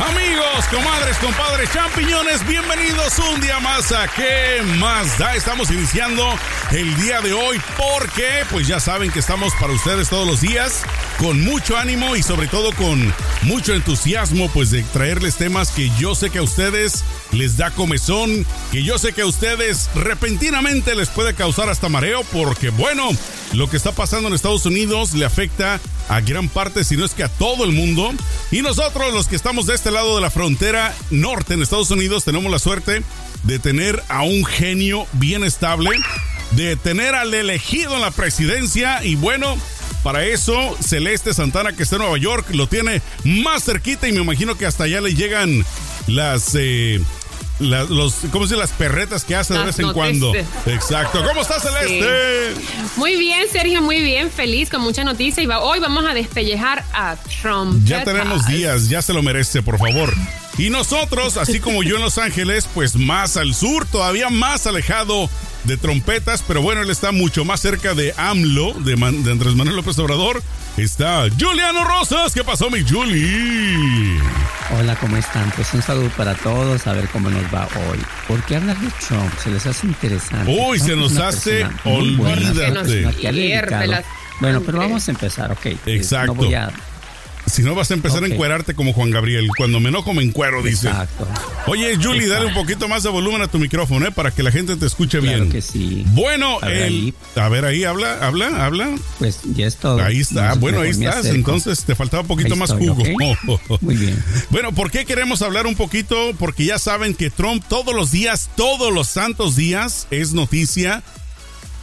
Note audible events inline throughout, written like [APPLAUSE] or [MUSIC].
Amigos, comadres, compadres, champiñones, bienvenidos un día más a ¿Qué más da? Estamos iniciando el día de hoy porque, pues ya saben que estamos para ustedes todos los días con mucho ánimo y sobre todo con mucho entusiasmo, pues de traerles temas que yo sé que a ustedes les da comezón, que yo sé que a ustedes repentinamente les puede causar hasta mareo, porque bueno, lo que está pasando en Estados Unidos le afecta a gran parte, si no es que a todo el mundo. Y nosotros, los que estamos de este lado de la frontera norte en Estados Unidos, tenemos la suerte de tener a un genio bien estable, de tener al elegido en la presidencia y bueno, para eso, Celeste Santana, que está en Nueva York, lo tiene más cerquita y me imagino que hasta allá le llegan las... Eh, los, ¿cómo se Las perretas que hace de vez en cuando. Exacto. ¿Cómo estás, Celeste? Muy bien, Sergio, muy bien. Feliz, con mucha noticia. Y hoy vamos a despellejar a Trump. Ya tenemos días, ya se lo merece, por favor. Y nosotros, así como yo en Los Ángeles, pues más al sur, todavía más alejado de trompetas, pero bueno, él está mucho más cerca de AMLO, de, de Andrés Manuel López Obrador. Está Juliano Rosas. ¿Qué pasó, mi Juli? Hola, ¿cómo están? Pues un saludo para todos, a ver cómo nos va hoy. ¿Por qué hablar de Trump? Se les hace interesante. Uy, se nos hace, olvídate. Bueno, pero vamos a empezar, ok. Exacto. No voy a si no vas a empezar a encuerarte como Juan Gabriel. Cuando me enojo me encuero, dice. Exacto. Oye, Julie, dale un poquito más de volumen a tu micrófono, ¿eh? Para que la gente te escuche claro bien. que sí. Bueno, a ver, ahí. a ver ahí, habla, habla, habla. Pues ya es todo. Ahí está. bueno, ahí estás. Entonces te faltaba un poquito más jugo. [LAUGHS] Muy bien. Bueno, ¿por qué queremos hablar un poquito? Porque ya saben que Trump todos los días, todos los santos días, es noticia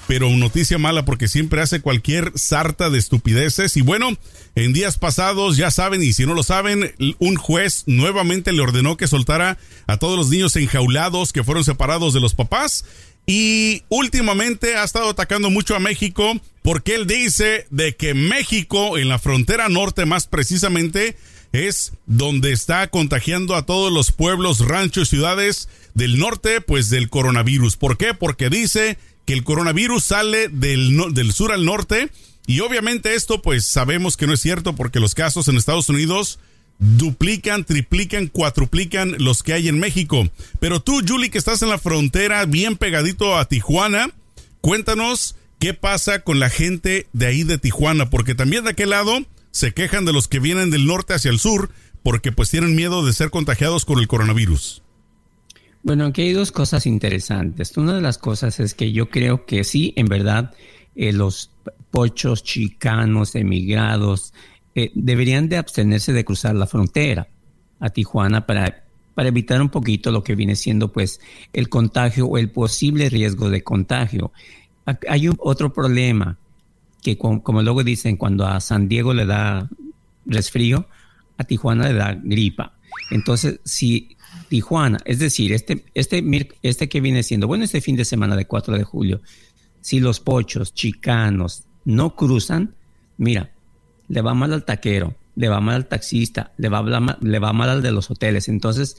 pero noticia mala porque siempre hace cualquier sarta de estupideces. Y bueno, en días pasados, ya saben, y si no lo saben, un juez nuevamente le ordenó que soltara a todos los niños enjaulados que fueron separados de los papás. Y últimamente ha estado atacando mucho a México porque él dice de que México, en la frontera norte más precisamente, es donde está contagiando a todos los pueblos, ranchos, ciudades del norte, pues del coronavirus. ¿Por qué? Porque dice que el coronavirus sale del, sur al norte y obviamente esto pues sabemos que no es cierto porque los casos en Estados Unidos duplican, triplican, cuatruplican los que hay en México. Pero tú, Julie, que estás en la frontera bien pegadito a Tijuana, cuéntanos qué pasa con la gente de ahí de Tijuana, porque también de aquel lado se quejan de los que vienen del norte hacia el sur porque pues tienen miedo de ser contagiados con el coronavirus. Bueno, aquí hay dos cosas interesantes. Una de las cosas es que yo creo que sí, en verdad, eh, los pochos chicanos, emigrados, eh, deberían de abstenerse de cruzar la frontera a Tijuana para, para evitar un poquito lo que viene siendo pues el contagio o el posible riesgo de contagio. Hay un, otro problema que como luego dicen, cuando a San Diego le da resfrío, a Tijuana le da gripa. Entonces, si Tijuana, es decir, este, este, este que viene siendo, bueno, este fin de semana de 4 de julio, si los pochos chicanos no cruzan, mira, le va mal al taquero, le va mal al taxista, le va, mal, le va mal al de los hoteles. Entonces,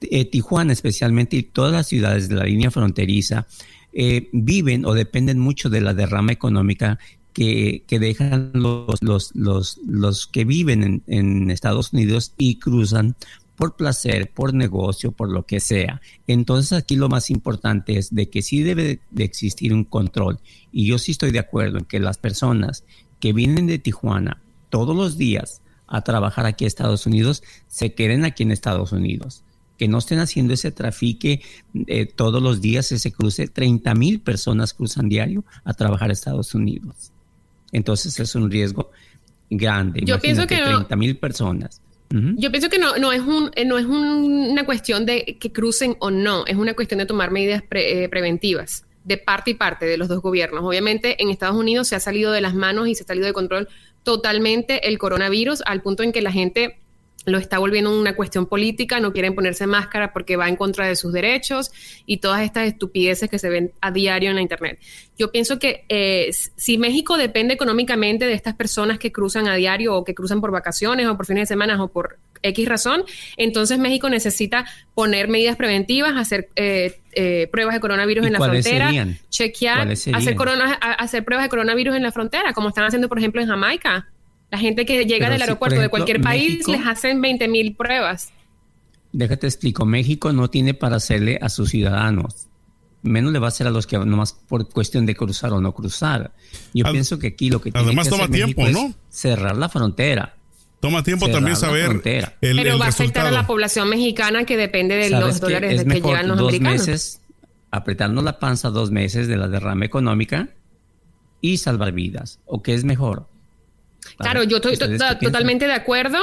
eh, Tijuana especialmente y todas las ciudades de la línea fronteriza eh, viven o dependen mucho de la derrama económica que, dejan los, los, los, los, que viven en, en Estados Unidos y cruzan por placer, por negocio, por lo que sea. Entonces aquí lo más importante es de que sí debe de existir un control. Y yo sí estoy de acuerdo en que las personas que vienen de Tijuana todos los días a trabajar aquí a Estados Unidos se queden aquí en Estados Unidos. Que no estén haciendo ese trafique eh, todos los días, ese cruce. 30 mil personas cruzan diario a trabajar a Estados Unidos. Entonces es un riesgo grande. Yo pienso que 30 mil personas. Yo pienso que no, no es, un, eh, no es una cuestión de que crucen o no, es una cuestión de tomar medidas eh, preventivas. de parte y parte de los dos gobiernos. Obviamente en Estados Unidos se ha salido de las manos y se ha salido de control totalmente el coronavirus al punto en que la gente lo está volviendo una cuestión política, no quieren ponerse máscara porque va en contra de sus derechos y todas estas estupideces que se ven a diario en la Internet. Yo pienso que eh, si México depende económicamente de estas personas que cruzan a diario o que cruzan por vacaciones o por fines de semana o por X razón, entonces México necesita poner medidas preventivas, hacer eh, eh, pruebas de coronavirus en la frontera, chequear, hacer, corona, hacer pruebas de coronavirus en la frontera, como están haciendo, por ejemplo, en Jamaica. La gente que llega del aeropuerto de cualquier país les hacen 20 mil pruebas. Déjate explico, México no tiene para hacerle a sus ciudadanos. Menos le va a hacer a los que nomás por cuestión de cruzar o no cruzar. Yo pienso que aquí lo que tiene que toma tiempo, ¿no? cerrar la frontera. Toma tiempo también saber el, Pero va a afectar a la población mexicana que depende de los dólares que llegan los dos meses, apretarnos la panza dos meses de la derrama económica y salvar vidas. ¿O qué es mejor? Claro, yo estoy totalmente de acuerdo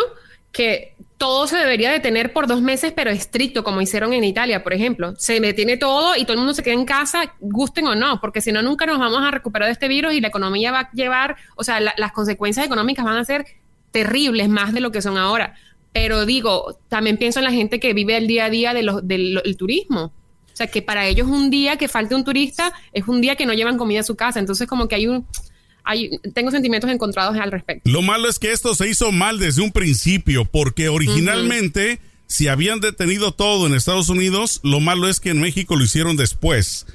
que todo se debería detener por dos meses, pero estricto, como hicieron en Italia, por ejemplo. Se detiene todo y todo el mundo se queda en casa, gusten o no, porque si no, nunca nos vamos a recuperar de este virus y la economía va a llevar, o sea, las consecuencias económicas van a ser terribles más de lo que son ahora. Pero digo, también pienso en la gente que vive el día a día de del turismo. O sea, que para ellos un día que falte un turista es un día que no llevan comida a su casa. Entonces, como que hay un tengo sentimientos encontrados al respecto. Lo malo es que esto se hizo mal desde un principio, porque originalmente, si habían detenido todo en Estados Unidos, lo malo es que en México lo hicieron después.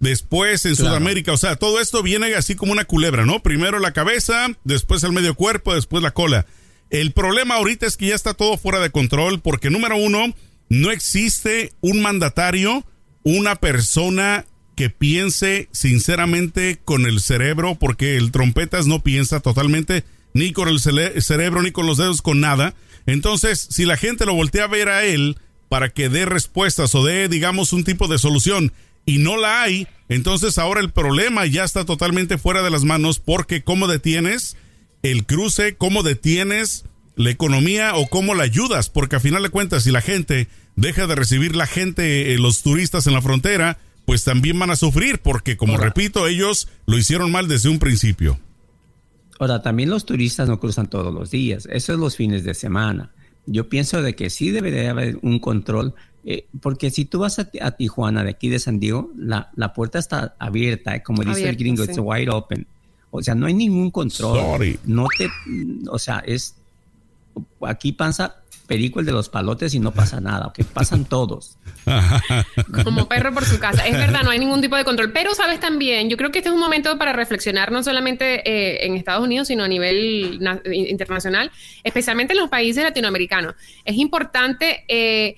Después en Sudamérica, o sea, todo esto viene así como una culebra, ¿no? Primero la cabeza, después el medio cuerpo, después la cola. El problema ahorita es que ya está todo fuera de control porque número uno, no existe un mandatario, una persona que piense sinceramente con el cerebro, porque el trompetas no piensa totalmente ni con el cerebro, ni con los dedos, con nada. Entonces, si la gente lo voltea a ver a él para que dé respuestas o dé, digamos, un tipo de solución y no la hay, entonces ahora el problema ya está totalmente fuera de las manos porque cómo detienes el cruce, cómo detienes la economía o cómo la ayudas, porque a final de cuentas si la gente deja de recibir la gente, eh, los turistas en la frontera, pues también van a sufrir porque, como repito, ellos lo hicieron mal desde un principio. Ahora, también los turistas no cruzan todos los días, eso es los fines de semana. Yo pienso de que sí debería haber un control, eh, porque si tú vas a, Tijuana, de aquí de San Diego, la, la puerta está abierta, eh, como dice el gringo, it's wide open. O sea, no hay ningún control. No te, o sea, es, aquí pasa perico el de los palotes y no pasa nada, que pasan todos. [LAUGHS] Como perro por su casa. Es verdad, no hay ningún tipo de control. Pero sabes también, yo creo que este es un momento para reflexionar no solamente eh, en Estados Unidos, sino a nivel internacional, especialmente en los países latinoamericanos. Es importante eh,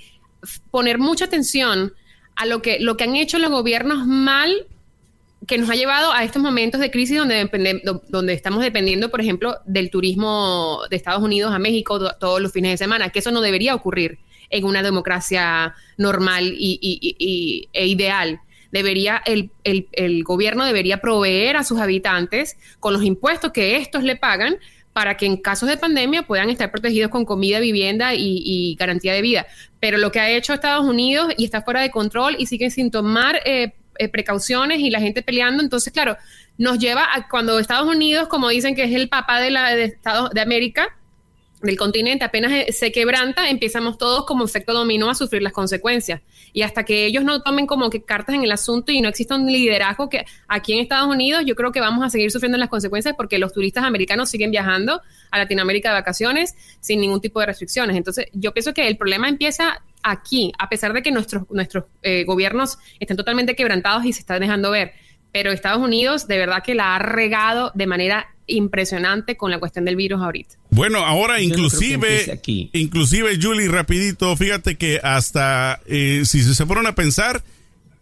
poner mucha atención a lo que, lo que han hecho los gobiernos mal que nos ha llevado a estos momentos de crisis donde, donde estamos dependiendo, por ejemplo, del turismo de Estados Unidos a México todos los fines de semana, que eso no debería ocurrir en una democracia normal y, e ideal. Debería, el, el, el gobierno debería proveer a sus habitantes con los impuestos que estos le pagan para que en casos de pandemia puedan estar protegidos con comida, vivienda y, garantía de vida. Pero lo que ha hecho Estados Unidos y está fuera de control y sigue sin tomar eh, eh, precauciones y la gente peleando. Entonces, claro, nos lleva a cuando Estados Unidos, como dicen que es el papá de, la, de, Estados, de América, del continente, apenas eh, se quebranta, empezamos todos como efecto dominó a sufrir las consecuencias. Y hasta que ellos no tomen como que cartas en el asunto y no exista un liderazgo que aquí en Estados Unidos, yo creo que vamos a seguir sufriendo las consecuencias porque los turistas americanos siguen viajando a Latinoamérica de vacaciones sin ningún tipo de restricciones. Entonces, yo pienso que el problema empieza aquí, a pesar de que nuestros, nuestros eh, gobiernos estén totalmente quebrantados y se están dejando ver. Pero Estados Unidos de verdad que la ha regado de manera impresionante con la cuestión del virus ahorita. Bueno, ahora inclusive, inclusive Julie, rapidito, fíjate que hasta eh, si se ponen a pensar,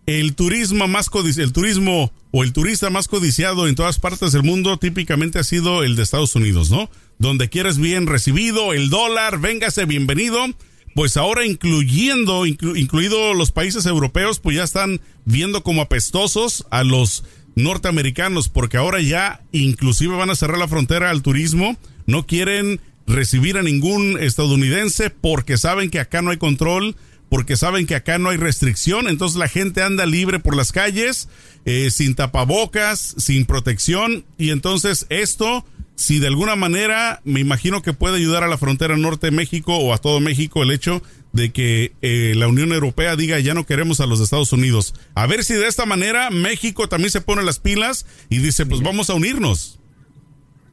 el turismo más el turismo o el turista más codiciado en todas partes del mundo típicamente ha sido el de Estados Unidos, ¿no? Donde quieres bien recibido, el dólar, véngase bienvenido pues ahora incluyendo, incluido los países europeos, pues ya están viendo como apestosos a los norteamericanos, porque ahora ya inclusive van a cerrar la frontera al turismo, no quieren recibir a ningún estadounidense porque saben que acá no hay control, porque saben que acá no hay restricción, entonces la gente anda libre por las calles, eh, sin tapabocas, sin protección, y entonces esto, si de alguna manera, me imagino que puede ayudar a la frontera norte de México o a todo México el hecho de que eh, la Unión Europea diga ya no queremos a los Estados Unidos. A ver si de esta manera México también se pone las pilas y dice, pues vamos a unirnos.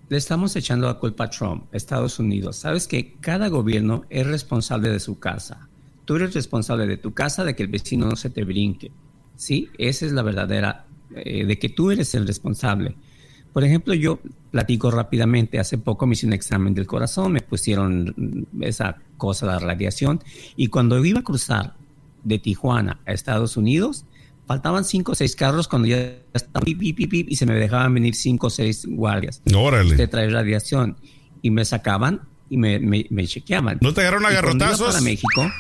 Le estamos echando la culpa a Trump, Estados Unidos. Sabes que cada gobierno es responsable de su casa. Tú eres responsable de tu casa, de que el vecino no se te brinque. Sí, esa es la verdadera, eh, de que tú eres el responsable. Por ejemplo, yo platico rápidamente, hace poco me hice un examen del corazón, me pusieron esa cosa, la radiación, y cuando iba a cruzar de Tijuana a Estados Unidos, faltaban cinco o seis carros cuando ya estaba y se me dejaban venir cinco o seis guardias. Órale. Te trae radiación. Y me sacaban y me, me, me chequeaban. ¿No te agarraron a garrotazos? Para México,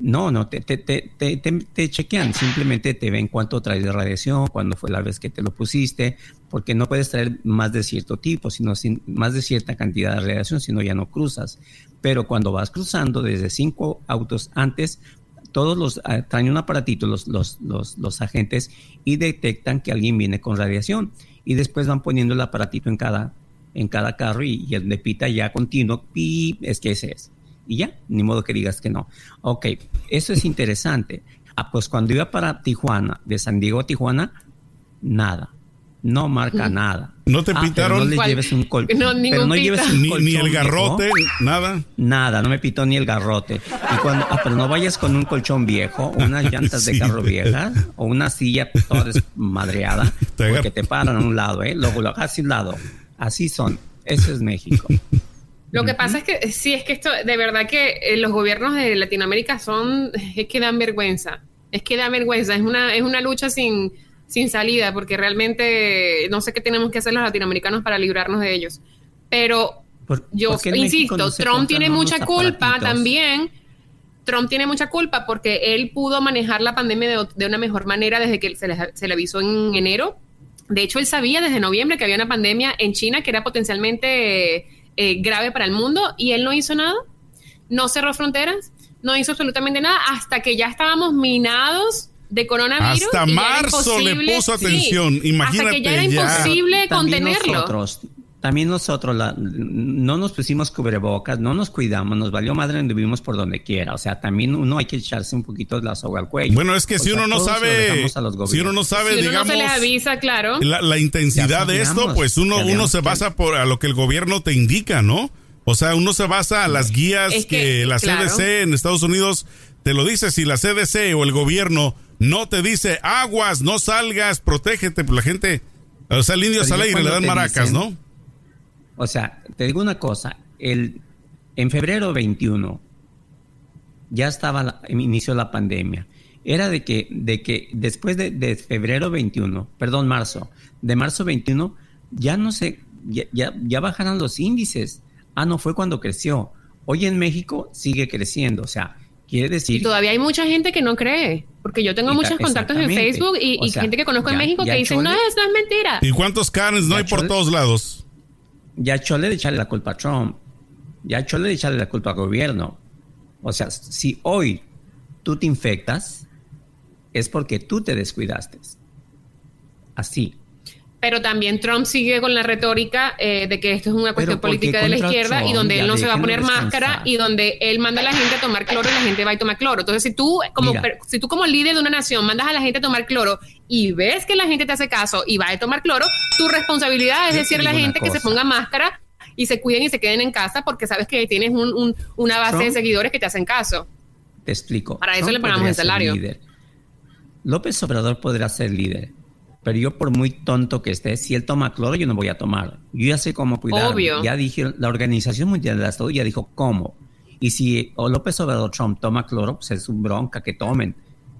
no, no, te, te, te, te, chequean, simplemente te ven cuánto traes de radiación, cuándo fue la vez que te lo pusiste, porque no puedes traer más de cierto tipo, sino sin, más de cierta cantidad de radiación, si no ya no cruzas. Pero cuando vas cruzando desde cinco autos antes, todos los ah, traen un aparatito los, los, los, los, agentes y detectan que alguien viene con radiación y después van poniendo el aparatito en cada, en cada carro y, el de pita ya continuo, pi, es que ese es y ya, ni modo que digas que no. Ok, eso es interesante. Ah, pues cuando iba para Tijuana, de San Diego a Tijuana, nada. No marca nada. ¿No te ah, pintaron? Pero no le lleves un colchón. No, pero no lleves un ni, colchón, ni el garrote, viejo. nada. Nada, no me pitó ni el garrote. Y cuando, ah, pero no vayas con un colchón viejo, unas [LAUGHS] llantas Sí, de carro viejas, o una silla toda desmadreada, porque te paran a un lado, ¿eh? Luego lo hagas a un lado. Así son. Eso es México. Lo que pasa es que eh, sí, es que esto, de verdad que eh, los gobiernos de Latinoamérica son, [LAUGHS] es que dan vergüenza, es que dan vergüenza, es una, es una lucha sin, sin salida, porque realmente no sé qué tenemos que hacer los latinoamericanos para librarnos de ellos. Pero Por- yo insisto, no Trump tiene mucha culpa aparatitos. también. Trump tiene mucha culpa porque él pudo manejar la pandemia de, de una mejor manera desde que se le, se le avisó en enero. De hecho, él sabía desde noviembre que había una pandemia en China que era potencialmente eh, grave para el mundo y él no hizo nada. No cerró fronteras, no hizo absolutamente nada hasta que ya estábamos minados de coronavirus. Hasta marzo le puso sí, atención, Hasta imagínate que ya era ya. imposible También contenerlo. Nosotros, también nosotros la- no nos pusimos cubrebocas, no nos cuidamos, nos valió madre, anduvimos por donde quiera. O sea, también uno hay que echarse un poquito de la soga al cuello. Bueno, es que O si sea, uno no todo se lo sabe, si uno no sabe, si uno digamos, no se les avisa, claro. la, la intensidad de esto, pues uno, uno se que- basa por a lo que el gobierno te indica, ¿no? O sea, uno se basa a las guías Es que, que, la claro. CDC en Estados Unidos te lo dice. Si la CDC o el gobierno no te dice aguas, no salgas, protégete, pues la gente, o sea, el indio Pero sale y le dan maracas, dicen- ¿no? O sea, te digo una cosa, el, en febrero 21 ya estaba, la, inició la pandemia. Era de que, de que después de, de febrero 21, perdón, marzo, de marzo 21, ya no sé, ya, ya, ya bajaron los índices. Ah, no, fue cuando creció. Hoy en México sigue creciendo, o sea, quiere decir... Y todavía hay mucha gente que no cree, porque yo tengo muchos contactos en. Facebook y, O y sea, gente que conozco en México que dicen, Chole- no, eso es mentira. ¿Y cuántos Karens no hay por todos lados? Ya chole de echarle la culpa a Trump, ya chole de echarle la culpa al gobierno. O sea, si hoy tú te infectas, es porque tú te descuidaste. Así. Pero también Trump sigue con la retórica eh, de que esto es una cuestión política de la izquierda y donde él no se va a poner descansar. máscara y donde él manda a la gente a tomar cloro y la gente va y toma cloro. Entonces, si tú como Mira. si tú como líder de una nación mandas a la gente a tomar cloro y ves que la gente te hace caso y va a tomar cloro, tu responsabilidad es Yo decirle a la gente que se ponga máscara y se cuiden y se queden en casa porque sabes que tienes un- un- una base de seguidores que te hacen caso. Te explico. Para eso Trump le pagamos el salario. líder. López Obrador podrá ser líder, pero yo por muy tonto que esté, si él toma cloro, yo no voy a tomar. Yo ya sé cómo cuidar. Obvio. Ya dije, la Organización Mundial de la Salud ya dijo cómo. Y si López Obrador Trump toma cloro, pues es un bronca que tomen.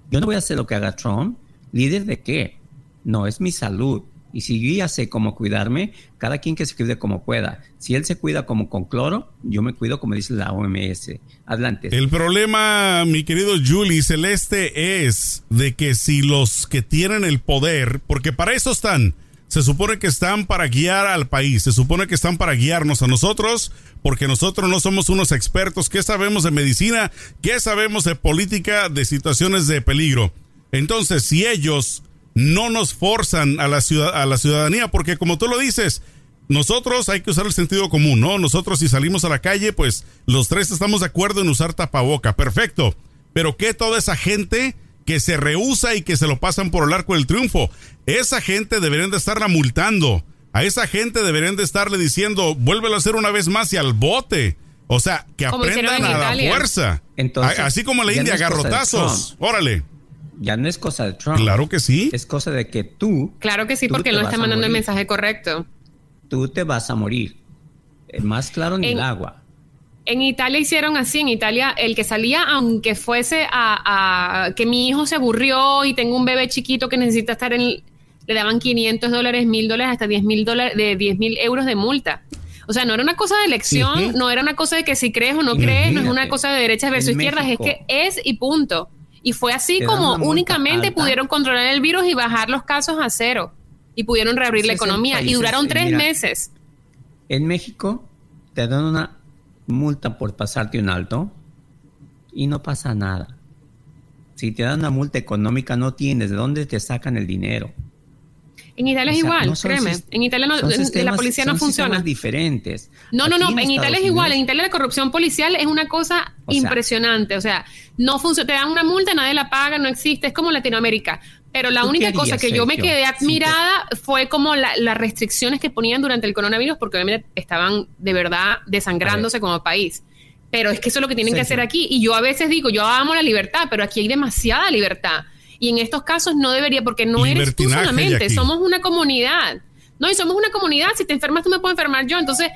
Yo no voy a hacer lo que haga Trump. ¿Líder de qué? No, es mi salud. Y si yo ya sé cómo cuidarme, cada quien que se cuide como pueda. Si él se cuida como con cloro, yo me cuido como dice la OMS. Adelante. El problema, mi querido Julie Celeste, es de que si los que tienen el poder, porque para eso están, se supone que están para guiar al país, se supone que están para guiarnos a nosotros, porque nosotros no somos unos expertos. ¿Qué sabemos de medicina? ¿Qué sabemos de política, de situaciones de peligro? Entonces, si ellos no nos forzan a la, ciudad, a la ciudadanía, porque como tú lo dices, nosotros hay que usar el sentido común, ¿no? Nosotros si salimos a la calle, pues los tres estamos de acuerdo en usar tapaboca, perfecto. Pero ¿qué toda esa gente que se rehúsa y que se lo pasan por el arco del triunfo. Esa gente deberían de estarla multando. A esa gente deberían de estarle diciendo, vuélvelo a hacer una vez más y al bote. O sea, que aprendan a la fuerza. Así como la India, garrotazos. Órale. Ya no es cosa de Trump. Claro que sí. Es cosa de que tú. Claro que sí, porque no está mandando el mensaje correcto. Tú te vas a morir. Más claro ni el agua. En Italia hicieron así, en Italia el que salía, aunque fuese a, que mi hijo se aburrió y tengo un bebé chiquito que necesita estar en, le daban 500 dólares, 1000 dólares, hasta 10 mil dólares, de 10 mil euros de multa. O sea, no era una cosa de elección, no era una cosa de que si crees o no crees, no es una cosa de derechas versus izquierdas, es que es y punto. Y fue así como únicamente pudieron controlar el virus y bajar los casos a cero. Y pudieron reabrir la economía. Y duraron tres meses. En México te dan una multa por pasarte un alto y no pasa nada. Si te dan una multa económica, no tienes de dónde te sacan el dinero. En Italia es igual, créeme. En Italia no, la policía no funciona. diferentes. No, no, no. En, Italia es igual. En Italia la corrupción policial es una cosa impresionante. o sea, no funciona. Te dan una multa, nadie la paga, no existe. Es como Latinoamérica. Pero la única cosa que yo me quedé admirada fue como las restricciones que ponían durante el coronavirus, porque obviamente estaban de verdad desangrándose como país. Pero es que eso es lo que tienen que hacer aquí. Y yo a veces digo, yo amo la libertad, pero aquí hay demasiada libertad. Y en estos casos no debería, porque no eres tú solamente, somos una comunidad. No, y somos una comunidad. Si te enfermas, tú me puedes enfermar yo. Entonces,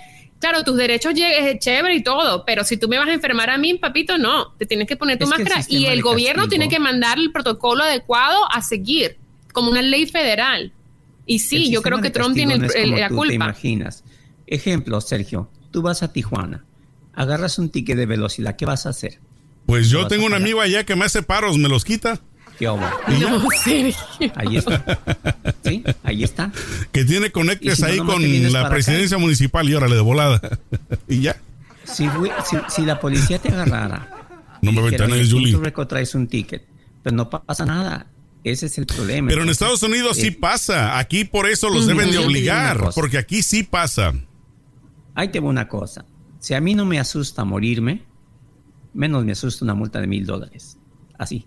Claro, tus derechos es chévere y todo, pero si tú me vas a enfermar a mí, papito, no, te tienes que poner tu máscara y el gobierno tiene que mandar el protocolo adecuado a seguir, como una ley federal. Y sí, yo creo que Trump tiene la culpa. Te imaginas. Ejemplo, Sergio, tú vas a Tijuana, agarras un ticket de velocidad, ¿qué vas a hacer? Pues yo tengo un amigo allá que me hace paros, me los quita. [LAUGHS] No, Ahí está. Sí, ahí está. Que tiene conectes ahí con la presidencia municipal y órale de volada. [LAUGHS] y ya. Si, si, la policía te agarrara. No me ventanes, Julie. Tú traes un ticket, pero no pasa nada. Ese es el problema. Pero en Estados Unidos sí pasa. Aquí por eso los deben de obligar, porque aquí sí pasa. Ahí tengo una cosa. Si a mí no me asusta morirme, menos me asusta una multa de mil dólares. Así.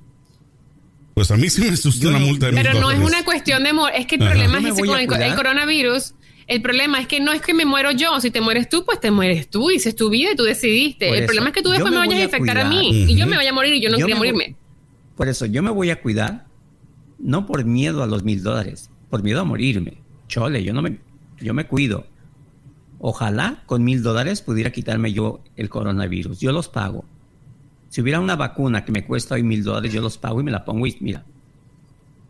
Pues a mí sí me asustó una multa de Pero no es una cuestión de... Es que el problema es con el, coronavirus. El problema es que no es que me muero yo. Si te mueres tú, pues te mueres tú. Y es tu vida y tú decidiste. el problema es que tú después me, vayas a infectar a, mí. Y yo me vaya a morir y yo no quería morirme. por eso yo me voy a cuidar. No por miedo a los mil dólares. Por miedo a morirme. Chole, yo no me... Yo me cuido. Ojalá con mil dólares pudiera quitarme yo el coronavirus. Yo los pago. Si hubiera una vacuna que me cuesta hoy mil dólares, yo los pago y me la pongo y mira.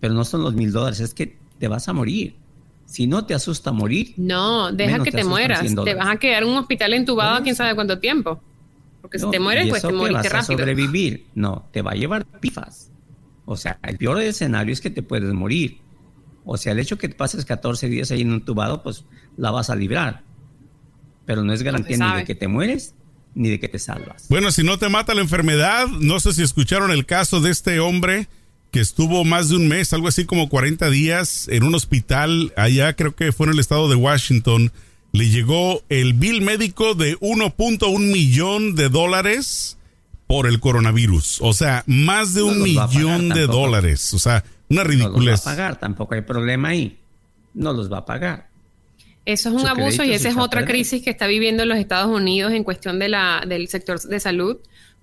Pero no son los mil dólares, es que te vas a morir. Si no te asusta morir. No, deja que te, mueras. Te vas a quedar en un hospital entubado quién sabe cuánto tiempo. Porque si te mueres, pues te moriste A sobrevivir. No, te va a llevar pifas. O sea, el peor escenario es que te puedes morir. O sea, el hecho que te pases 14 días ahí en un entubado, pues la vas a librar. Pero no es garantía ni de que te mueres ni de que te salvas. Bueno, si no te mata la enfermedad, no sé si escucharon el caso de este hombre que estuvo más de un mes, algo así como 40 días en un hospital allá, creo que fue en el estado de Washington. Le llegó el bill médico de 1.1 millón de dólares por el coronavirus. O sea, más de un millón de dólares. O sea, una ridiculez. No los va a pagar, tampoco hay problema ahí. No los va a pagar. Eso es un abuso y esa es otra crisis que está viviendo los Estados Unidos en cuestión de la, del sector de salud,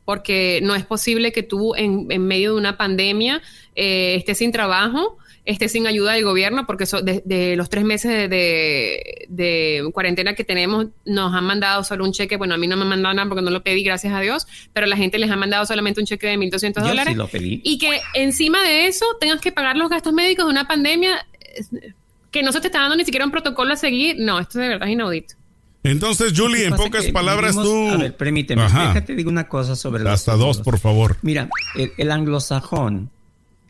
porque no es posible que tú en, medio de una pandemia eh, estés sin trabajo, estés sin ayuda del gobierno, porque de, los tres meses de, cuarentena que tenemos nos han mandado solo un cheque, bueno, a mí no me han mandado nada porque no lo pedí, gracias a Dios, pero la gente les ha mandado solamente un cheque de 1.200 dólares. Y que encima de eso tengas que pagar los gastos médicos de una pandemia que no se te está dando ni siquiera un protocolo a seguir. No, esto de verdad es inaudito. Entonces, Julie, en pocas palabras tú... A ver, permíteme, déjate digo una cosa sobre... Hasta dos, por favor. Mira, el, anglosajón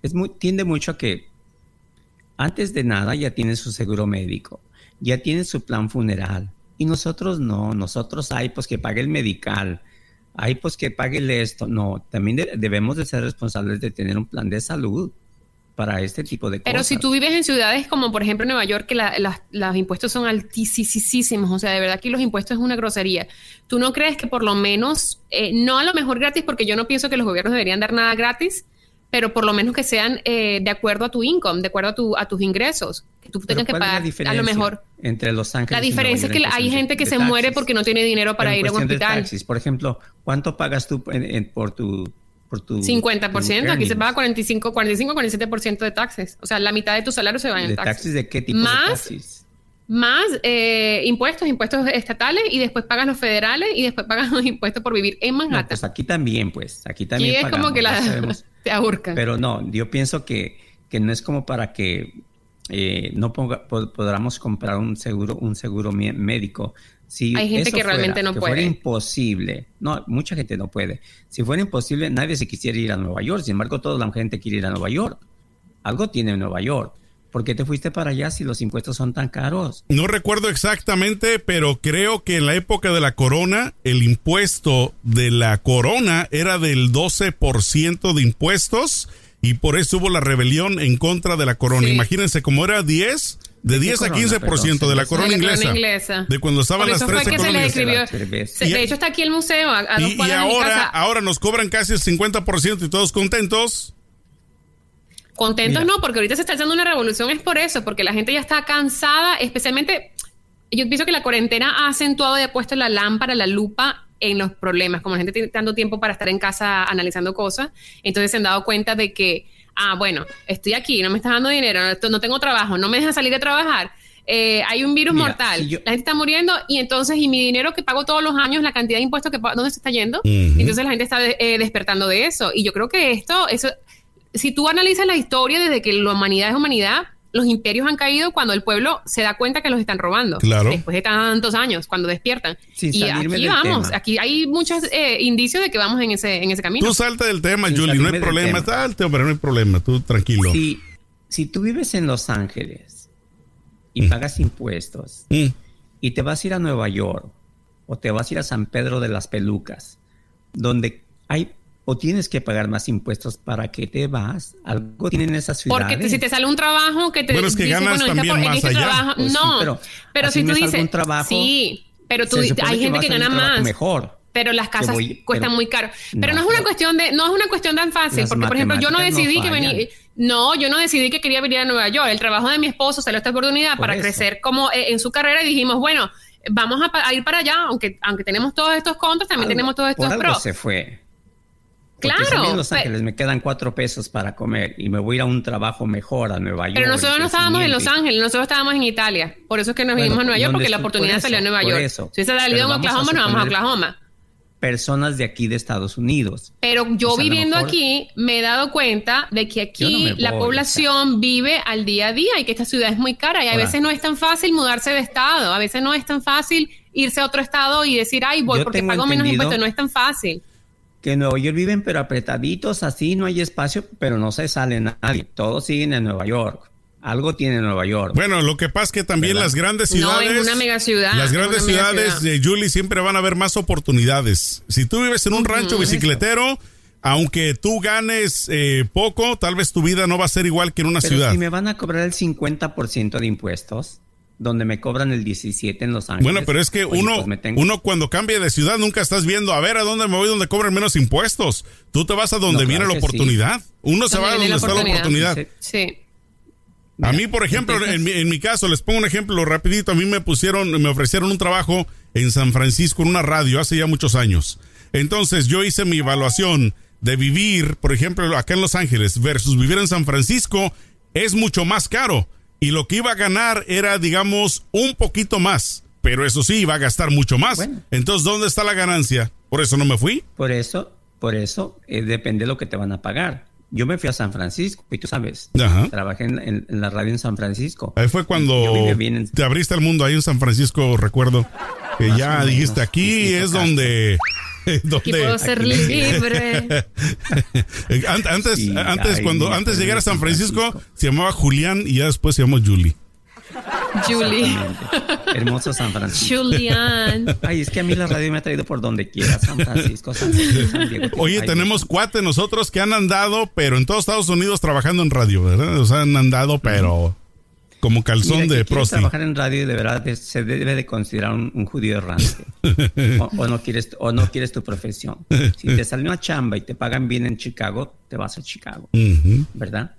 es muy, tiende mucho a que antes de nada ya tiene su seguro médico, ya tiene su plan funeral. Y nosotros no, nosotros hay pues que pague el medical, hay pues que pague esto. No, también de- debemos de ser responsables de tener un plan de salud para este tipo de cosas. Pero si tú vives en ciudades como por ejemplo Nueva York, que la- las- los impuestos son altísimos, o sea, de verdad que los impuestos es una grosería. ¿Tú no crees que por lo menos, eh, no a lo mejor gratis, porque yo no pienso que los gobiernos deberían dar nada gratis, pero por lo menos que sean eh, de acuerdo a tu income, de acuerdo a, tu, a tus ingresos, que tú tengas que ¿cuál es la pagar a lo diferencia mejor. entre Los Ángeles La y Nueva diferencia es que York hay gente que se muere taxis? porque no tiene dinero para ir a un hospital. taxis, por ejemplo, ¿cuánto pagas tú en- en- por tu por tu 50%, aquí se paga 45, 45, 47% de taxes. O sea, la mitad de tu salario se va en ¿De taxes. taxis de qué tipo Más de taxis? más eh, impuestos, impuestos estatales y después pagas los federales y después pagas los impuestos por vivir en No, Manhattan. pues aquí también, pues, aquí y también es pagamos, como que la [LAUGHS] te ahorcan. Pero no, yo pienso que, que no es como para que eh, no podamos comprar un seguro, un seguro mé- médico. Si Hay gente eso que realmente fuera- no que puede. Fuera imposible. No, mucha gente no puede. Si fuera imposible, nadie se quisiera ir a Nueva York. Sin embargo, toda la gente quiere ir a Nueva York. Algo tiene Nueva York. ¿Por qué te fuiste para allá si los impuestos son tan caros? No recuerdo exactamente, pero creo que en la época de la corona, el impuesto de la corona era del 12% de impuestos y por eso hubo la rebelión en contra de la corona. Sí. Imagínense, como era 10, de ¿De qué 10 a corona? 15% de la Perdón, corona De la inglesa. corona inglesa. De cuando estaban las eso fue 13 que se les escribió. Se- de hecho, está aquí el museo, a, a dos Y, de mi ahora, casa. ahora nos cobran casi el 50% y todos contentos. Contentos Mira. no, porque ahorita se está haciendo una revolución, es por eso, porque la gente ya está cansada, especialmente, yo pienso que la cuarentena ha acentuado y ha puesto la lámpara, la lupa en los problemas, como la gente tiene tanto tiempo para estar en casa analizando cosas, entonces se han dado cuenta de que, ah, bueno, estoy aquí, no me estás dando dinero, no, tengo trabajo, no me dejas salir a trabajar, eh, hay un virus Mira, mortal, si yo- la gente está muriendo y entonces, y mi dinero que pago todos los años, la cantidad de impuestos que pago, ¿dónde se está yendo? Entonces la gente está eh, despertando de eso. Y yo creo que esto, eso, si tú analizas la historia desde que la humanidad es humanidad, los imperios han caído cuando el pueblo se da cuenta que los están robando. Claro. Después de tantos años, cuando despiertan. Sin y aquí vamos, tema. aquí hay muchos eh, indicios de que vamos en ese, en ese camino. Tú salte del tema, Sin Julie, no hay problema. Salte, hombre, no hay problema. Tú tranquilo. Si, si tú vives en Los Ángeles y Mm. pagas impuestos Mm. y te vas a ir a Nueva York o te vas a ir a San Pedro de las Pelucas, donde hay o tienes que pagar más impuestos para que te vas, algo tienen esas ciudades. Porque te- si te sale un trabajo que te Bueno, es que ganas está también más este allá. trabajo- Pues sí, no, pero pero, si tú dices un trabajo, sí, pero tú hay gente que gana más. mejor. Pero las casas voy- cuestan pero- muy caro. Pero no, No, es una pero- cuestión de, no es una cuestión tan fácil, porque por ejemplo, yo no decidí que venir, no, yo no decidí que quería venir a Nueva York. El trabajo de mi esposo salió esta oportunidad Por para eso. crecer como eh, en su carrera y dijimos, bueno, vamos a, pa- a ir para allá, aunque aunque tenemos todos estos contras, también Algo- tenemos todos estos por algo pros. se fue. Porque Claro, si en Los Ángeles me quedan cuatro pesos para comer y me voy a ir a un trabajo mejor a Nueva York. Pero nosotros no estábamos en Los Ángeles, nosotros estábamos en Italia. Por eso es que nos Bueno, vinimos a Nueva York, ¿dónde porque la oportunidad Por salió en eso, Nueva por York. eso. Si salido Pero en Oklahoma, nos vamos a Oklahoma. Personas de aquí de Estados Unidos. Pero yo O sea, viviendo mejor- aquí me he dado cuenta de que no aquí la población vive al día a día y que esta ciudad es muy cara y a veces no es tan fácil mudarse de estado, a veces no es tan fácil irse a otro estado y decir, ay, voy Yo porque pago menos impuestos, no es tan fácil. Que en Nueva York viven pero apretaditos, así no hay espacio, pero no se sale nadie. Todos siguen en Nueva York. Algo tiene Nueva York. Bueno, lo que pasa es que también ¿Verdad? las grandes No, ciudades. es una megaciudad, Las es grandes ciudades, megaciudad. de Julie, siempre van a haber más oportunidades. Si tú vives en un rancho bicicletero, aunque tú ganes eh, poco, tal vez tu vida no va a ser igual que en una pero ciudad. si me van a cobrar el 50% de impuestos, donde me cobran el 17% en Los Ángeles. Bueno, pero es que oye, uno, pues me tengo- uno cuando cambia de ciudad nunca estás viendo a ver a dónde me voy donde cobran menos impuestos. Tú te vas a donde No, viene claro la sí. oportunidad. Uno se va a donde la está la oportunidad. Sí. A mí, por ejemplo, Entonces- en, mi, en mi caso, les pongo un ejemplo rapidito. A mí me pusieron, me ofrecieron un trabajo en San Francisco en una radio hace ya muchos años. Entonces yo hice mi evaluación de vivir, por ejemplo, acá en Los Ángeles versus vivir en San Francisco es mucho más caro. Y lo que iba a ganar era, digamos, un poquito más. Pero eso sí, iba a gastar mucho más. Bueno. Entonces, ¿dónde está la ganancia? Por eso no me fui. Por eso, por eso eh, depende de lo que te van a pagar. Yo me fui a San Francisco y tú sabes, Ajá. trabajé en, en- en la radio en San Francisco. Ahí fue cuando en- te abriste al mundo ahí en San Francisco, recuerdo. Que Más ya dijiste, aquí es Castro. [LAUGHS] Aquí puedo ser libre. [LAUGHS] An- antes, Sí, antes ay, cuando antes de llegar a San Francisco, Francisco. se llamaba Julián y ya después se llamó Julie. Julie. Hermoso San Francisco. Julian. Ay, es que a mí la radio me ha traído por donde quiera, San Francisco, San, San Diego. Oye, Ay, tenemos cuate nosotros que han andado, pero en todos Estados Unidos trabajando en radio, ¿verdad? O sea, han andado, pero como calzón Mira, de prosti. trabajar en radio de verdad se debe de considerar un, un judío errante. o, o no quieres, o no quieres tu profesión. Si te sale una chamba y te pagan bien en Chicago, te vas a Chicago. ¿verdad?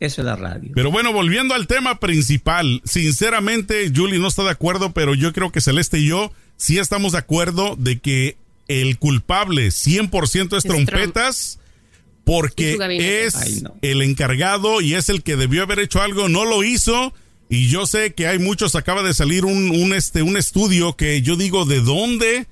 Eso es la radio. Pero bueno, volviendo al tema principal, sinceramente, Julie no está de acuerdo, pero yo creo que Celeste y yo sí estamos de acuerdo de que el culpable 100% es Es trompetas porque es Ay, no. el encargado y es el que debió haber hecho algo, no lo hizo. Y yo sé que hay muchos, acaba de salir un, un, este, un estudio que yo digo, ¿de dónde?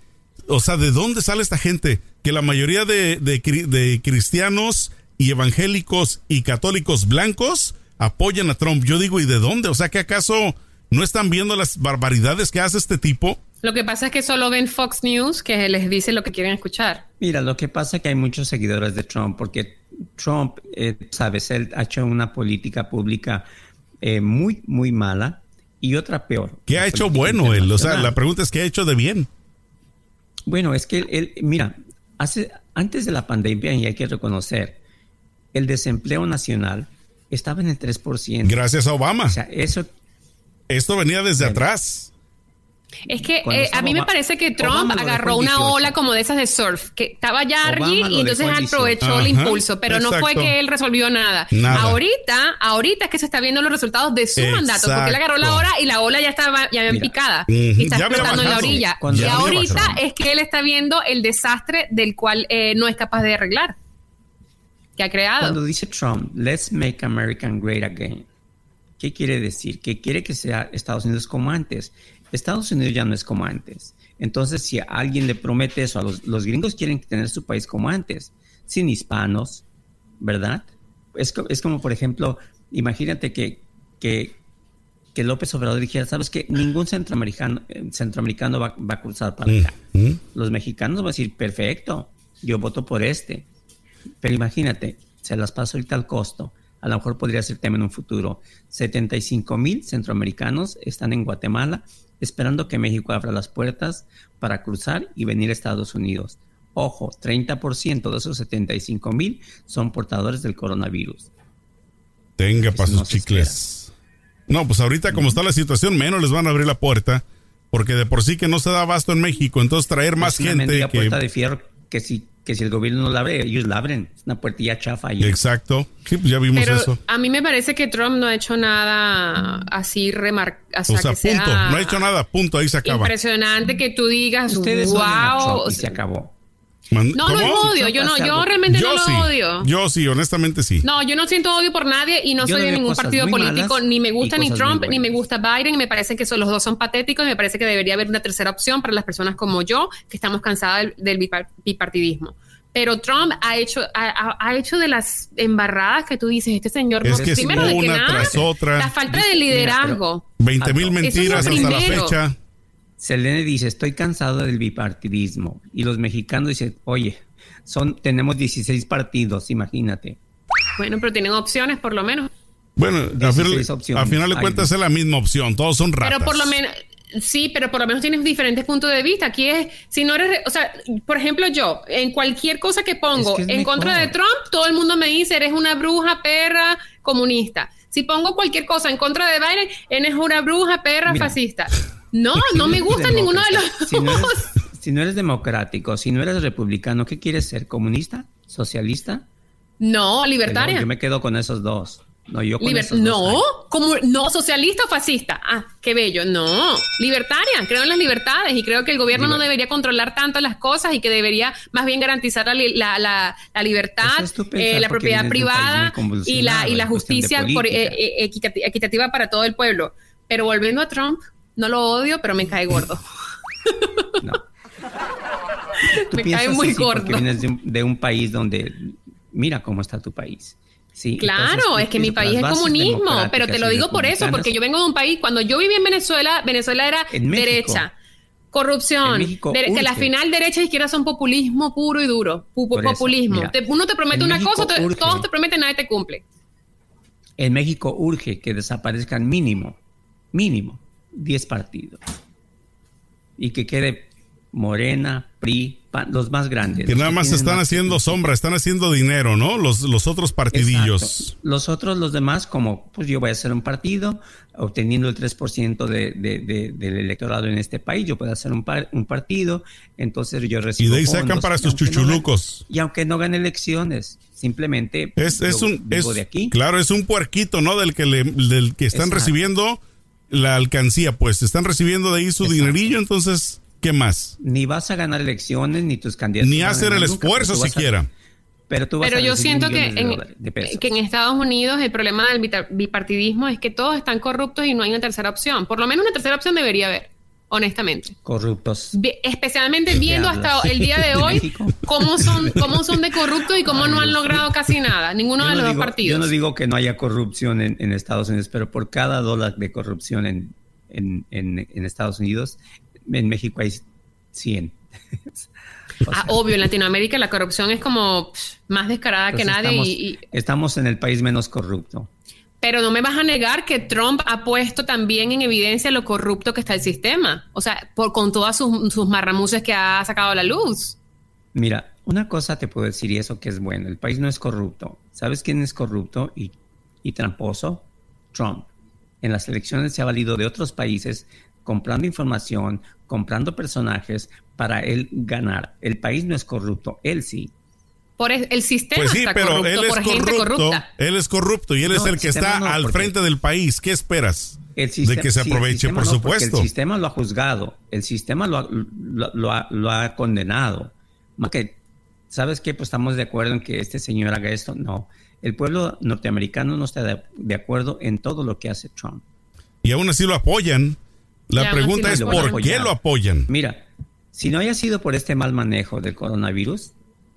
O sea, ¿de dónde sale esta gente? Que la mayoría de, de cri- de cristianos y evangélicos y católicos blancos apoyan a Trump. Yo digo, ¿y de dónde? O sea, ¿que acaso no están viendo las barbaridades que hace este tipo? Lo que pasa es que solo ven Fox News que les dice lo que quieren escuchar. Mira, lo que pasa es que hay muchos seguidores de Trump porque Trump, eh, sabes, él ha hecho una política pública eh, muy, muy mala y otra peor. ¿Qué ha hecho bueno él? O sea, la pregunta es, ¿qué ha hecho de bien? Bueno, es que él, él- mira, hace, antes de la pandemia, y hay que reconocer, el desempleo nacional estaba en el 3%. Gracias a Obama. O sea, eso Esto venía desde Bueno. atrás. Es que eh, a mí me parece que Trump agarró una 18. ola como de esas de surf, que estaba ya allí y entonces dejó en 18. aprovechó el impulso, pero no fue que él resolvió nada. Nada. Ahorita, ahorita es que se está viendo los resultados de su mandato, porque él agarró la ola y la ola ya estaba ya bien picada y está ya explotando en la orilla. Cuando y ahorita es que él está viendo el desastre del cual eh, no es capaz de arreglar, que ha creado. Cuando dice Trump, let's make America great again, ¿qué quiere decir? Que quiere que sea Estados Unidos como antes. Estados Unidos ya no es como antes. Entonces, si alguien le promete eso a los, los gringos, quieren tener su país como antes, sin hispanos, ¿verdad? Es, es como, por ejemplo, imagínate que, que, que López Obrador dijera, ¿sabes qué? Ningún centroamericano, eh, centroamericano va, va a cruzar para acá. Ujú. Los mexicanos van a decir, perfecto, yo voto por este. Pero imagínate, se las paso ahorita al costo. A lo mejor podría ser tema en un futuro. 75 mil centroamericanos están en Guatemala esperando que México abra las puertas para cruzar y venir a Estados Unidos. Ojo, 30% de esos 75 mil son portadores del coronavirus. Tenga Eso para sus no chicles. No, pues ahorita como está la situación, menos les van a abrir la puerta. Porque de por sí que no se da abasto en México. Entonces traer más gente que... puerta de fierro que si, que si el gobierno no la abre, ellos la abren. Es una puertilla chafa. Y Exacto. Sí, pues ya vimos Pero eso. a mí me parece que Trump no ha hecho nada así remar o sea, sea, que sea punto. No ha hecho nada, punto. Ahí se acaba. Impresionante que tú digas, Ustedes wow. y se acabó. Man- No, no es ¿Cómo? odio, yo no, yo realmente Yo no lo sí. odio. Yo sí, honestamente sí. No, yo no siento odio por nadie y no Yo soy de ningún partido político, ni me gusta ni Trump, ni me gusta Biden, y me parece que son, los dos son patéticos y me parece que debería haber una tercera opción para las personas como yo, que estamos cansadas del, del bipar- bipartidismo. Pero Trump ha hecho, ha, hecho de las embarradas que tú dices, este señor Es no, que es primero de que una nada, tras otra. la falta de liderazgo. 20 mil es mentiras hasta la fecha. Selene dice, estoy cansado del bipartidismo. Y los mexicanos dicen, oye, son, tenemos 16 partidos, imagínate. Bueno, pero tienen opciones por lo menos. Bueno, a 16 final, a final de cuentas es la misma opción. Todos son ratas. Pero por lo menos, sí, pero por lo menos tienes diferentes puntos de vista. Aquí es, si no eres, re- o sea, por ejemplo, yo, en cualquier cosa que pongo Es que es en contra de. Trump, todo el mundo me dice, eres una bruja, perra, comunista. Si pongo cualquier cosa en contra de Biden, eres una bruja, perra, Mira. fascista. No, no me gusta ninguno de los Si no, eres, si no eres democrático, si no eres republicano, ¿qué quieres ser? ¿Comunista? ¿Socialista? No, libertaria. yo me quedo con esos dos. No, yo con Liber- esos no, años. como no socialista o fascista. Ah, qué bello. No, libertaria. Creo en las libertades y creo que el gobierno no debería controlar tanto las cosas y que debería más bien garantizar la, la, la- la libertad, es eh, la propiedad privada y la y la justicia por- eh, eh, equitati- equitativa para todo el pueblo. Pero volviendo a Trump, no lo odio, pero me cae gordo. No. [LAUGHS] Tú Me cae muy así porque gordo. vienes de un, de un país donde mira cómo está tu país. Sí, Claro, entonces es que mi país es comunismo, pero te lo digo por eso, porque yo vengo de un país, cuando yo viví en Venezuela, Venezuela era En México. derecha. Corrupción. que la final derecha e izquierda son populismo puro y duro. populismo. uno te promete una cosa, todos te prometen, nadie te cumple. En México urge que desaparezcan mínimo, mínimo, 10 partidos. Y que quede Morena, PRI, los más grandes. Que nada más están haciendo sombra, están haciendo dinero, ¿no? Los, los otros partidillos. Los otros, los demás, como pues yo voy a hacer un partido, obteniendo el 3% de, de, del electorado en este país, yo puedo hacer un, un partido, entonces yo recibo. Y de ahí sacan para sus chuchulucos. y aunque no gane elecciones, simplemente es, es un es, de aquí. Claro, es un puerquito, ¿no? Del que le, del que están recibiendo la alcancía, pues están recibiendo de ahí su dinerillo, entonces ¿Qué más? Ni vas a ganar elecciones, ni tus candidatos. Ni hacer el esfuerzo siquiera. pero tú vas pero yo siento que en, que en Estados Unidos el problema del bipartidismo es que todos están corruptos y no hay una tercera opción. Por lo menos una tercera opción debería haber, honestamente. Corruptos. especialmente viendo hasta el día de [LAUGHS] hoy cómo son, cómo son de corruptos y cómo no han logrado casi nada, ninguno de los dos partidos. Yo no digo que no haya corrupción en, en, Estados Unidos, pero por cada dólar de corrupción en, en Estados Unidos en México hay 100. [LAUGHS] ah, obvio, en Latinoamérica la corrupción es como más descarada que nadie. Estamos, y, estamos en el país menos corrupto. Pero no me vas a negar que Trump ha puesto también en evidencia lo corrupto que está el sistema. O sea, por, con todas sus, sus marramuces que ha sacado a la luz. Mira, una cosa te puedo decir y eso que es bueno. El país no es corrupto. ¿Sabes quién es corrupto y, y tramposo? Trump. En las elecciones se ha valido de otros países comprando información, comprando personajes para él ganar. El país no es corrupto, él sí. Por el, sistema pues sí, está pero corrupto él es por gente corrupta. Él es corrupto y él es el, que está al frente del país. ¿Qué esperas? de que se aproveche, por supuesto. El sistema lo ha juzgado, el sistema lo ha, lo, ha, condenado. Más que, ¿sabes qué? Pues estamos de acuerdo en que este señor haga esto. No, el pueblo norteamericano no está de acuerdo en todo lo que hace Trump. Y aún así lo apoyan. La pregunta es por qué lo apoyan. Mira, si no haya sido por este mal manejo del coronavirus,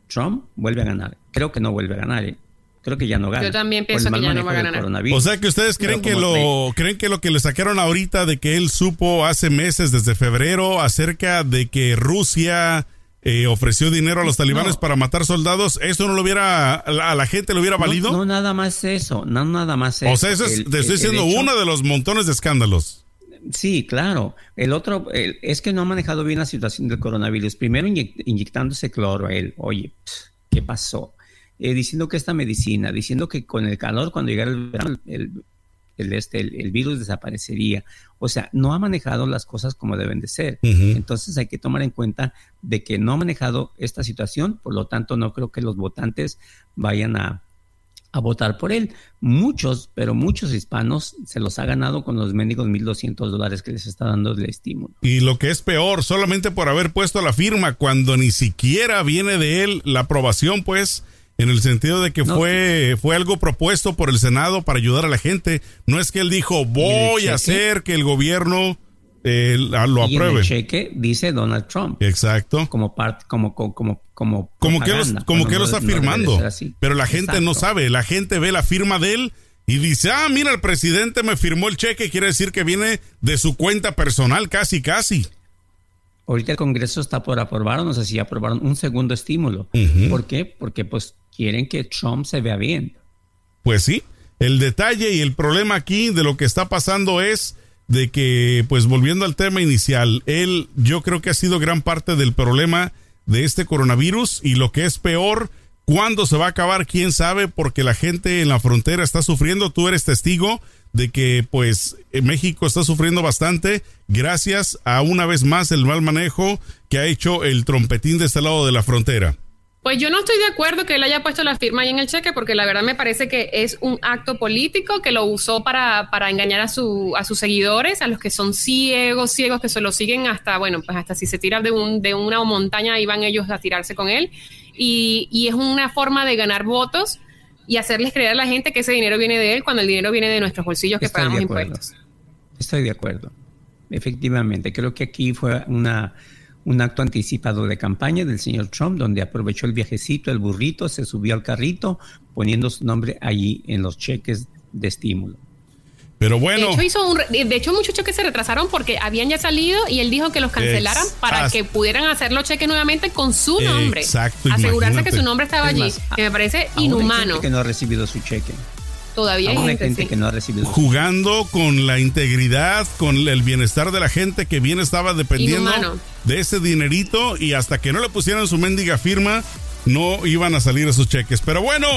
Trump vuelve a ganar. Creo que no vuelve a ganar. ¿eh? Creo que ya no gana. Yo también pienso que ya no va a ganar. O sea que ustedes creen que lo creen que lo que le sacaron ahorita de que él supo hace meses desde febrero acerca de que Rusia eh, ofreció dinero a los talibanes para matar soldados, ¿eso no lo hubiera, a la gente le hubiera valido? No, nada más eso, no nada más eso. O sea, eso es, te estoy diciendo uno de los montones de escándalos. Sí, claro. El otro es que no ha manejado bien la situación del coronavirus. Primero inyectándose cloro a él. Oye, ¿qué pasó? Eh, diciendo que esta medicina, diciendo que con el calor, cuando llegara el verano, el, este, el, virus desaparecería. O sea, no ha manejado las cosas como deben de ser. Entonces hay que tomar en cuenta de que no ha manejado esta situación, por lo tanto no creo que los votantes vayan a, a votar por él. Muchos, pero muchos hispanos se los ha ganado con los mendigos 1.200 dólares que les está dando el estímulo. Y lo que es peor, solamente por haber puesto la firma cuando ni siquiera viene de él la aprobación, pues, en el sentido de que fue, fue algo propuesto por el Senado para ayudar a la gente. No es que él dijo, voy a hacer que el gobierno eh, lo apruebe. En el cheque dice Donald Trump. Exacto. Como parte, como, como, como, como que, como que lo está firmando. pero la gente no sabe. La gente ve la firma de él y dice, ah, mira, el presidente me firmó el cheque. Quiere decir que viene de su cuenta personal, casi, casi. Ahorita el Congreso está por aprobar, no sé si aprobaron un segundo estímulo. ¿Por qué? Porque pues quieren que Trump se vea bien. Pues sí. El detalle y el problema aquí de lo que está pasando es de que, pues volviendo al tema inicial, él yo creo que ha sido gran parte del problema de este coronavirus y lo que es peor, cuándo se va a acabar, quién sabe, porque la gente en la frontera está sufriendo, tú eres testigo de que pues México está sufriendo bastante gracias a una vez más el mal manejo que ha hecho el trompetín de este lado de la frontera. Pues yo no estoy de acuerdo que él haya puesto la firma ahí en el cheque, porque la verdad me parece que es un acto político que lo usó para, para engañar a, su, a sus seguidores, a los que son ciegos, ciegos, que se lo siguen hasta, bueno, pues hasta si se tira de, un, de una montaña, ahí van ellos a tirarse con él. Y, y es una forma de ganar votos y hacerles creer a la gente que ese dinero viene de él cuando el dinero viene de nuestros bolsillos que pagamos impuestos. Estoy de acuerdo. Efectivamente, creo que aquí fue una un acto anticipado de campaña del señor Trump, donde aprovechó el viajecito, el burrito, se subió al carrito, poniendo su nombre allí en los cheques de estímulo. Pero bueno. De hecho, hizo un, de hecho, muchos cheques se retrasaron porque habían ya salido y él dijo que los cancelaran para que pudieran hacer los cheques nuevamente con su nombre. Exacto. Asegurarse que su nombre estaba allí. que me parece inhumano. Que no ha recibido su cheque. Todavía hay gente, que no ha recibido. Jugando con la integridad, con el bienestar de la gente que bien estaba dependiendo de ese dinerito y hasta que no le pusieran su mendiga firma, no iban a salir esos cheques. Pero bueno,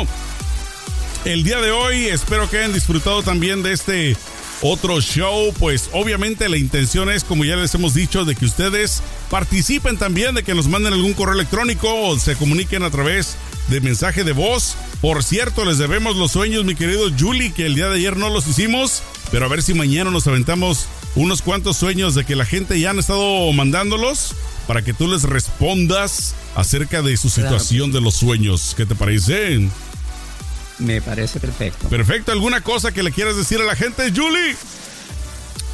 el día de hoy. Espero que hayan disfrutado también de este otro show. Pues obviamente la intención es, como ya les hemos dicho, de que ustedes participen también, de que nos manden algún correo electrónico o se comuniquen a través de mensaje de voz. Por cierto, les debemos los sueños, mi querido Julie, que el día de ayer no los hicimos, pero a ver si mañana nos aventamos unos cuantos sueños de que la gente ya han estado mandándolos para que tú les respondas acerca de su situación de los sueños. ¿Qué te parece? Me parece perfecto. Perfecto. ¿Alguna cosa que le quieras decir a la gente, Julie?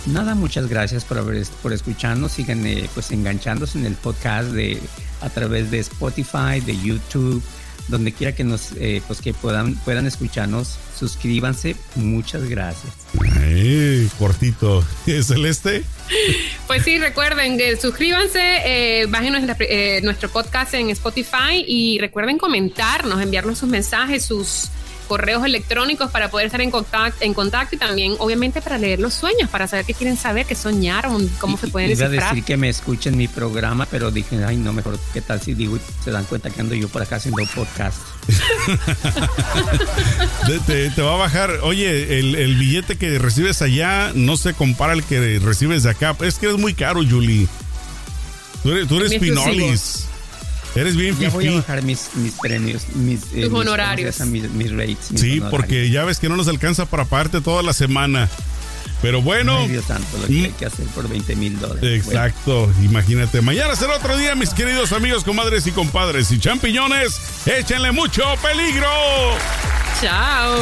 Nada, muchas gracias por haber por escucharnos. Sigan eh, pues enganchándose en el podcast de a través de Spotify, de YouTube, donde quiera que nos eh, pues que puedan puedan escucharnos. Suscríbanse. Muchas gracias. Ay, cortito. [LAUGHS] Celeste. Pues sí, recuerden, suscríbanse, eh, bajen nuestro podcast en Spotify y recuerden comentarnos, enviarnos sus mensajes, sus correos electrónicos para poder estar en contacto, en contacto y también, obviamente, para leer los sueños, para saber qué quieren saber, qué soñaron, cómo se pueden Iba a decir que me escuchen mi programa, pero dije, ay, no, mejor, ¿qué tal si digo se dan cuenta que ando yo por acá haciendo podcast? [LAUGHS] te, va a bajar, oye, el, billete que recibes allá no se compara al que recibes de acá. Es que es muy caro, Julie. Tú eres, tú eres Pinolis. Eres bien Ya voy a bajar mis, mis premios, mis, eh, honorarios. Mis, rates. sí, porque ya ves que no nos alcanza para pagarte toda la semana. Pero bueno. Ay, Dios santo, lo que hay que hacer por 20 mil dólares. Exacto, imagínate. Mañana será otro día, mis queridos amigos, comadres y compadres. Y champiñones, échenle mucho peligro. Chao.